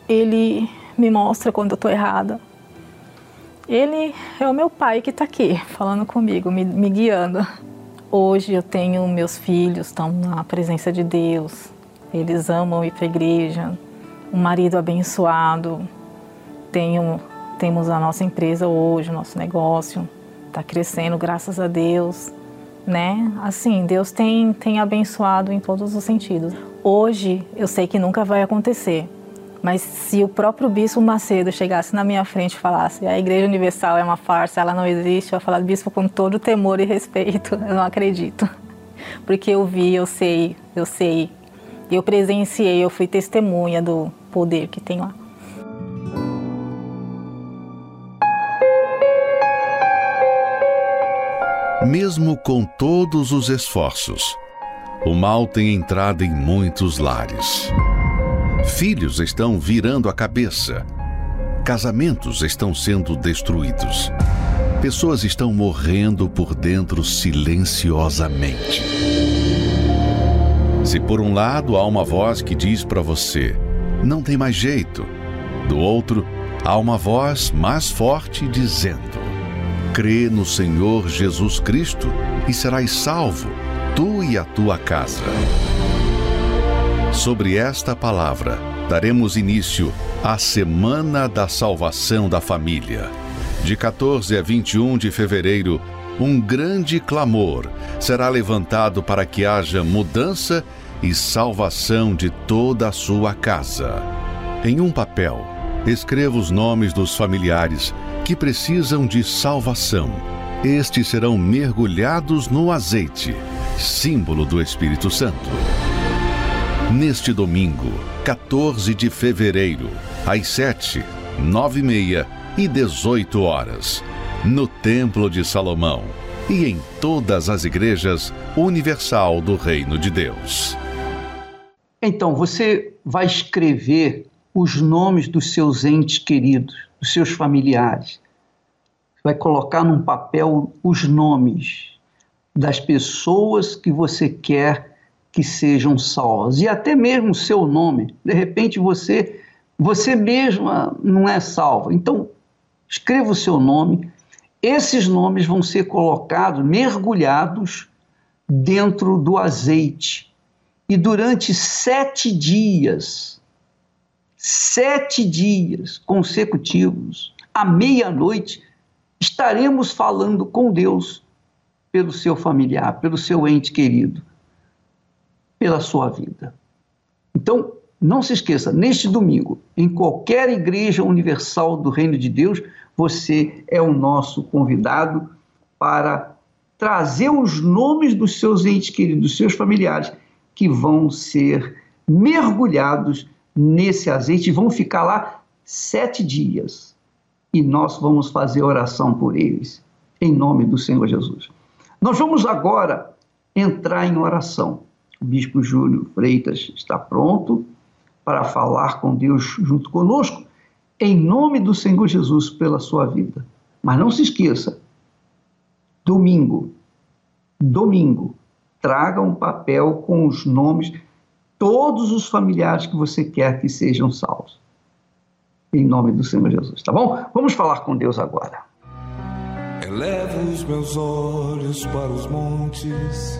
Ele me mostra quando eu tô errada, ele é o meu pai que está aqui, falando comigo, me, me guiando. Hoje eu tenho meus filhos, estão na presença de Deus, eles amam ir para a igreja, um marido abençoado, tenho, temos a nossa empresa hoje, o nosso negócio está crescendo, graças a Deus. né? Assim, Deus tem, tem abençoado em todos os sentidos. Hoje, eu sei que nunca vai acontecer, mas se o próprio Bispo Macedo chegasse na minha frente e falasse a Igreja Universal é uma farsa, ela não existe, eu ia falar, Bispo, com todo temor e respeito, eu não acredito. Porque eu vi, eu sei, eu sei. Eu presenciei, eu fui testemunha do poder que tem lá. Mesmo com todos os esforços, o mal tem entrado em muitos lares. Filhos estão virando a cabeça. Casamentos estão sendo destruídos. Pessoas estão morrendo por dentro silenciosamente. Se por um lado há uma voz que diz para você: não tem mais jeito, do outro há uma voz mais forte dizendo: crê no Senhor Jesus Cristo e serás salvo, tu e a tua casa. Sobre esta palavra, daremos início à Semana da Salvação da Família. De 14 a 21 de fevereiro, um grande clamor será levantado para que haja mudança e salvação de toda a sua casa. Em um papel, escreva os nomes dos familiares que precisam de salvação. Estes serão mergulhados no azeite, símbolo do Espírito Santo. Neste domingo, 14 de fevereiro, às 7, 9 e meia e 18 horas, no Templo de Salomão e em todas as igrejas universal do Reino de Deus. Então, você vai escrever os nomes dos seus entes queridos, dos seus familiares. Vai colocar num papel os nomes das pessoas que você quer que sejam salvas e até mesmo seu nome. De repente você você mesma não é salva. Então, escreva o seu nome. Esses nomes vão ser colocados, mergulhados dentro do azeite. E durante sete dias, sete dias consecutivos, à meia-noite, estaremos falando com Deus pelo seu familiar, pelo seu ente querido, pela sua vida. Então, não se esqueça, neste domingo, em qualquer igreja universal do Reino de Deus, você é o nosso convidado para trazer os nomes dos seus entes queridos, dos seus familiares, que vão ser mergulhados nesse azeite e vão ficar lá sete dias. E nós vamos fazer oração por eles, em nome do Senhor Jesus. Nós vamos agora entrar em oração. O Bispo Júlio Freitas está pronto para falar com Deus junto conosco, em nome do Senhor Jesus, pela sua vida. Mas não se esqueça, domingo, domingo, traga um papel com os nomes todos os familiares que você quer que sejam salvos. Em nome do Senhor Jesus, tá bom? Vamos falar com Deus agora. Elevo os meus olhos para os montes,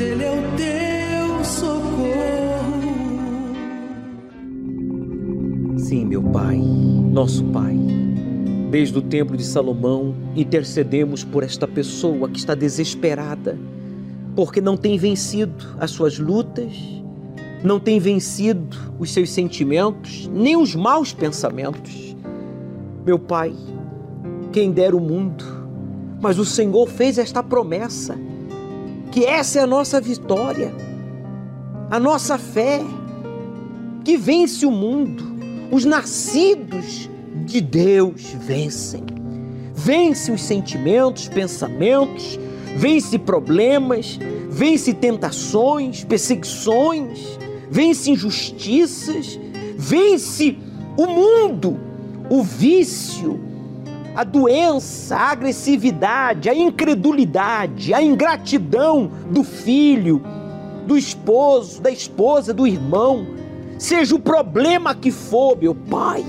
Ele é o teu socorro. Sim, meu Pai, nosso Pai. Desde o templo de Salomão, intercedemos por esta pessoa que está desesperada, porque não tem vencido as suas lutas, não tem vencido os seus sentimentos, nem os maus pensamentos. Meu Pai, quem dera o mundo, mas o Senhor fez esta promessa, que essa é a nossa vitória, a nossa fé, que vence o mundo os nascidos de Deus vencem. Vence os sentimentos, pensamentos, vence problemas, vence tentações, perseguições, vence injustiças, vence o mundo, o vício, a doença, a agressividade, a incredulidade, a ingratidão do filho, do esposo, da esposa, do irmão, seja o problema que for, meu Pai,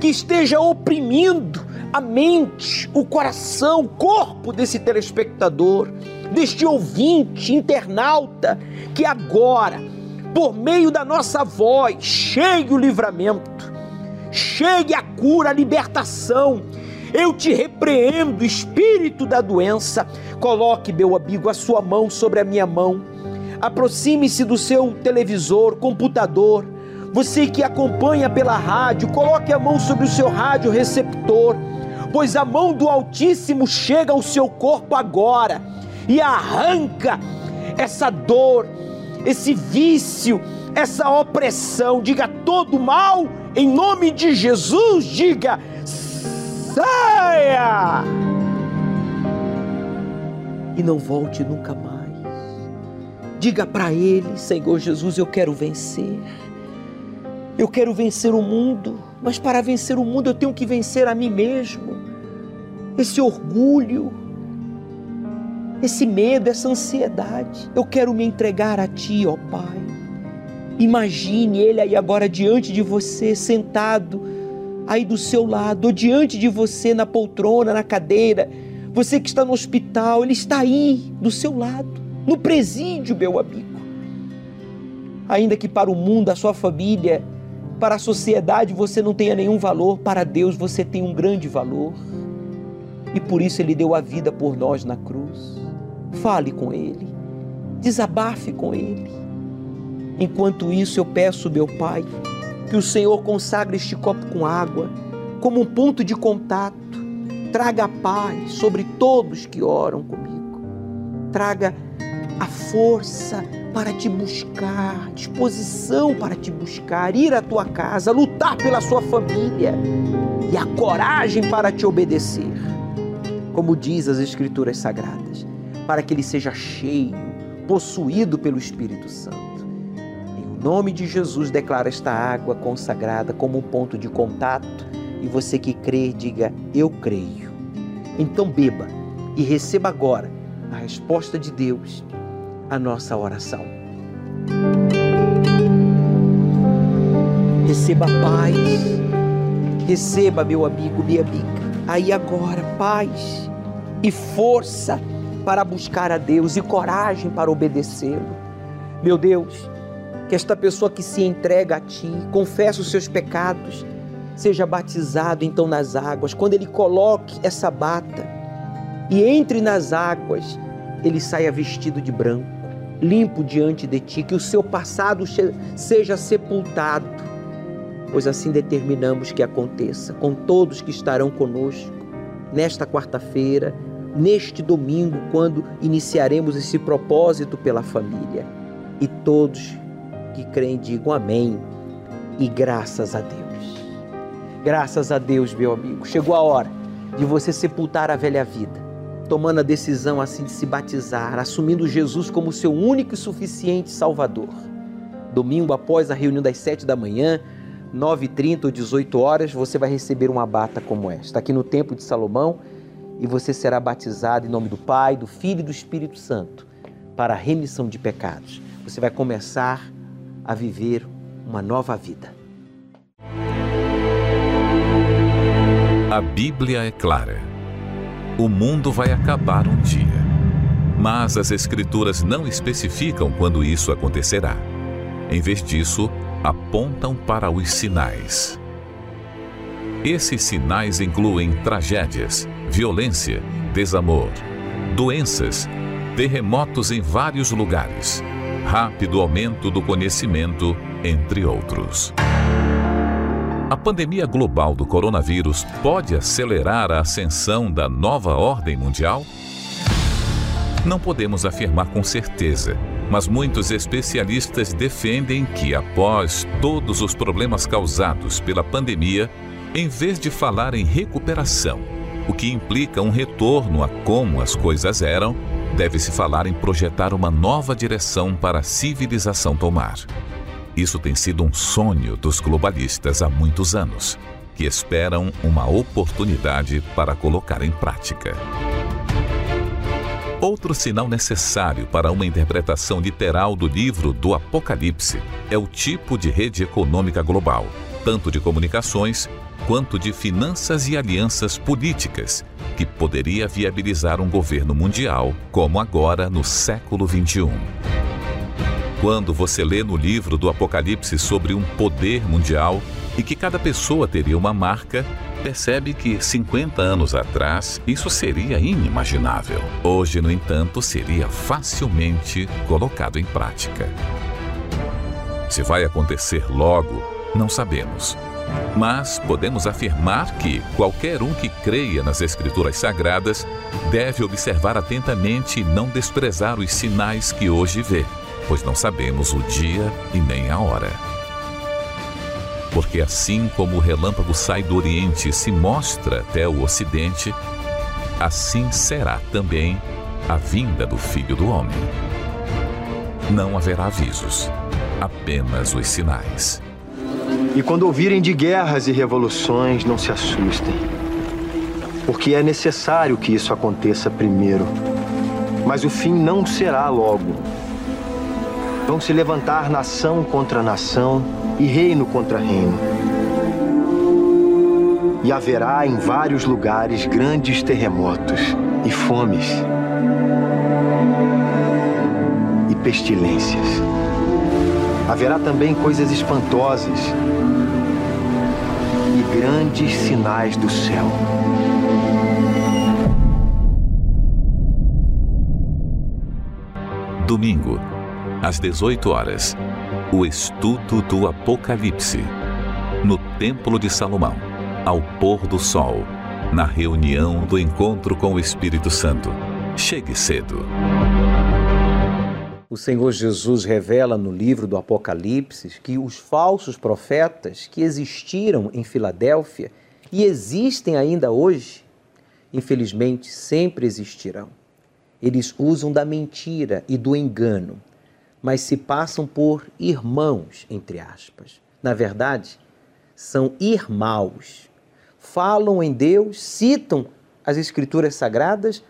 que esteja oprimindo a mente, o coração, o corpo desse telespectador, deste ouvinte, internauta, que agora, por meio da nossa voz, chegue o livramento, chegue a cura, a libertação. Eu te repreendo, espírito da doença. Coloque, meu amigo, a sua mão sobre a minha mão. Aproxime-se do seu televisor, computador. Você que acompanha pela rádio, coloque a mão sobre o seu rádio receptor pois a mão do Altíssimo chega ao seu corpo agora e arranca essa dor, esse vício, essa opressão. Diga todo mal em nome de Jesus, diga saia! E não volte nunca mais. Diga para ele, Senhor Jesus, eu quero vencer. Eu quero vencer o mundo, mas para vencer o mundo eu tenho que vencer a mim mesmo esse orgulho, esse medo, essa ansiedade. Eu quero me entregar a Ti, ó Pai. Imagine Ele aí agora diante de você, sentado aí do seu lado, ou diante de você na poltrona, na cadeira. Você que está no hospital, Ele está aí do seu lado, no presídio, meu amigo. Ainda que para o mundo, a sua família, para a sociedade você não tenha nenhum valor, para Deus você tem um grande valor e por isso ele deu a vida por nós na cruz. Fale com ele, desabafe com ele. Enquanto isso, eu peço, meu Pai, que o Senhor consagre este copo com água como um ponto de contato. Traga paz sobre todos que oram comigo. Traga a força para te buscar, disposição para te buscar, ir à tua casa, lutar pela sua família e a coragem para te obedecer como diz as Escrituras Sagradas, para que ele seja cheio, possuído pelo Espírito Santo. Nome de Jesus, declara esta água consagrada como um ponto de contato e você que crê, diga: Eu creio. Então beba e receba agora a resposta de Deus à nossa oração. Receba paz, receba, meu amigo, minha amiga, aí agora, paz e força para buscar a Deus e coragem para obedecê-lo. Meu Deus, que esta pessoa que se entrega a Ti, confessa os seus pecados, seja batizado então nas águas. Quando ele coloque essa bata e entre nas águas, ele saia vestido de branco, limpo diante de Ti, que o seu passado seja sepultado, pois assim determinamos que aconteça com todos que estarão conosco nesta quarta-feira neste domingo, quando iniciaremos esse propósito pela família. E todos que creem digam amém e graças a Deus. Graças a Deus, meu amigo. Chegou a hora de você sepultar a velha vida, tomando a decisão assim de se batizar, assumindo Jesus como seu único e suficiente Salvador. Domingo após a reunião das sete da manhã, 9h30 ou 18 horas, você vai receber uma bata como esta, aqui no Templo de Salomão e você será batizado em nome do Pai, do Filho e do Espírito Santo para a remissão de pecados. Você vai começar a viver uma nova vida. A Bíblia é clara. O mundo vai acabar um dia. Mas as Escrituras não especificam quando isso acontecerá. Em vez disso, apontam para os sinais. Esses sinais incluem tragédias, violência, desamor, doenças, terremotos em vários lugares, rápido aumento do conhecimento, entre outros. A pandemia global do coronavírus pode acelerar a ascensão da nova ordem mundial? Não podemos afirmar com certeza, mas muitos especialistas defendem que, após todos os problemas causados pela pandemia, em vez de falar em recuperação, o que implica um retorno a como as coisas eram, deve-se falar em projetar uma nova direção para a civilização tomar. Isso tem sido um sonho dos globalistas há muitos anos, que esperam uma oportunidade para colocar em prática. Outro sinal necessário para uma interpretação literal do livro do Apocalipse é o tipo de rede econômica global, tanto de comunicações quanto de finanças e alianças políticas, que poderia viabilizar um governo mundial, como agora no século XXI. Quando você lê no livro do Apocalipse sobre um poder mundial e que cada pessoa teria uma marca, percebe que 50 anos atrás isso seria inimaginável. Hoje, no entanto, seria facilmente colocado em prática. Se vai acontecer logo, não sabemos. Mas podemos afirmar que qualquer um que creia nas Escrituras Sagradas deve observar atentamente e não desprezar os sinais que hoje vê, pois não sabemos o dia e nem a hora. Porque assim como o relâmpago sai do Oriente e se mostra até o Ocidente, assim será também a vinda do Filho do Homem. Não haverá avisos, apenas os sinais. E quando ouvirem de guerras e revoluções, não se assustem. Porque é necessário que isso aconteça primeiro. Mas o fim não será logo. Vão se levantar nação contra nação e reino contra reino. E haverá em vários lugares grandes terremotos e fomes e pestilências. Haverá também coisas espantosas e grandes sinais do céu. Domingo, às 18 horas, o estudo do Apocalipse, no Templo de Salomão, ao pôr do sol, na reunião do encontro com o Espírito Santo. Chegue cedo. O Senhor Jesus revela no livro do Apocalipse que os falsos profetas que existiram em Filadélfia e existem ainda hoje, infelizmente sempre existirão. Eles usam da mentira e do engano mas se passam por irmãos, entre aspas. Na verdade, são irmãos. Falam em Deus, citam as Escrituras Sagradas,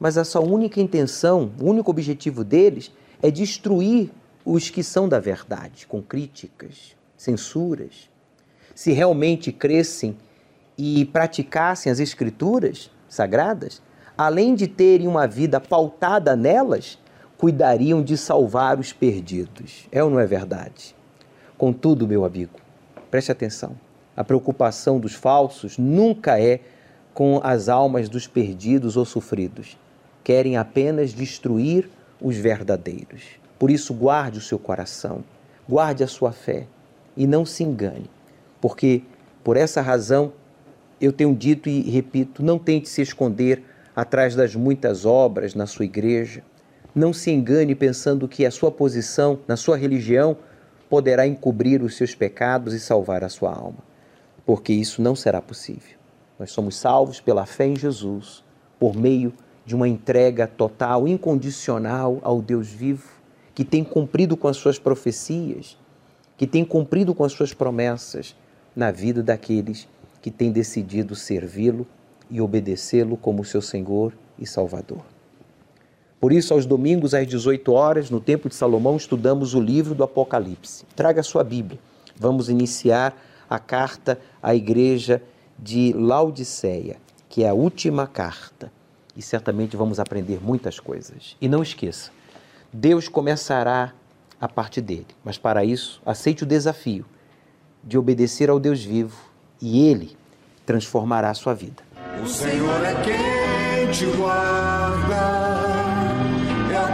mas a sua única intenção, o único objetivo deles é destruir os que são da verdade, com críticas, censuras. Se realmente crescem e praticassem as Escrituras Sagradas, além de terem uma vida pautada nelas, cuidariam de salvar os perdidos. É ou não é verdade? Contudo, meu amigo, preste atenção: a preocupação dos falsos nunca é com as almas dos perdidos ou sofridos. Querem apenas destruir os verdadeiros. Por isso, guarde o seu coração, guarde a sua fé e não se engane, porque por essa razão eu tenho dito e repito: não tente se esconder atrás das muitas obras na sua igreja não se engane pensando que a sua posição na sua religião poderá encobrir os seus pecados e salvar a sua alma, porque isso não será possível. Nós somos salvos pela fé em Jesus, por meio de uma entrega total, incondicional ao Deus vivo, que tem cumprido com as suas profecias, que tem cumprido com as suas promessas na vida daqueles que têm decidido servi-lo e obedecê-lo como seu Senhor e Salvador. Por isso, aos domingos às 18 horas, no Templo de Salomão, estudamos o livro do Apocalipse. Traga sua Bíblia. Vamos iniciar a carta à igreja de Laodiceia, que é a última carta. E certamente vamos aprender muitas coisas. E não esqueça, Deus começará a parte dele, mas para isso, aceite o desafio de obedecer ao Deus vivo e ele transformará a sua vida. O Senhor é quem te guarda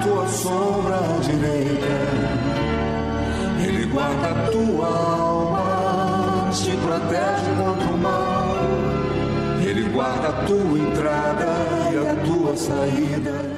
tua sombra direita. Ele guarda a tua mal.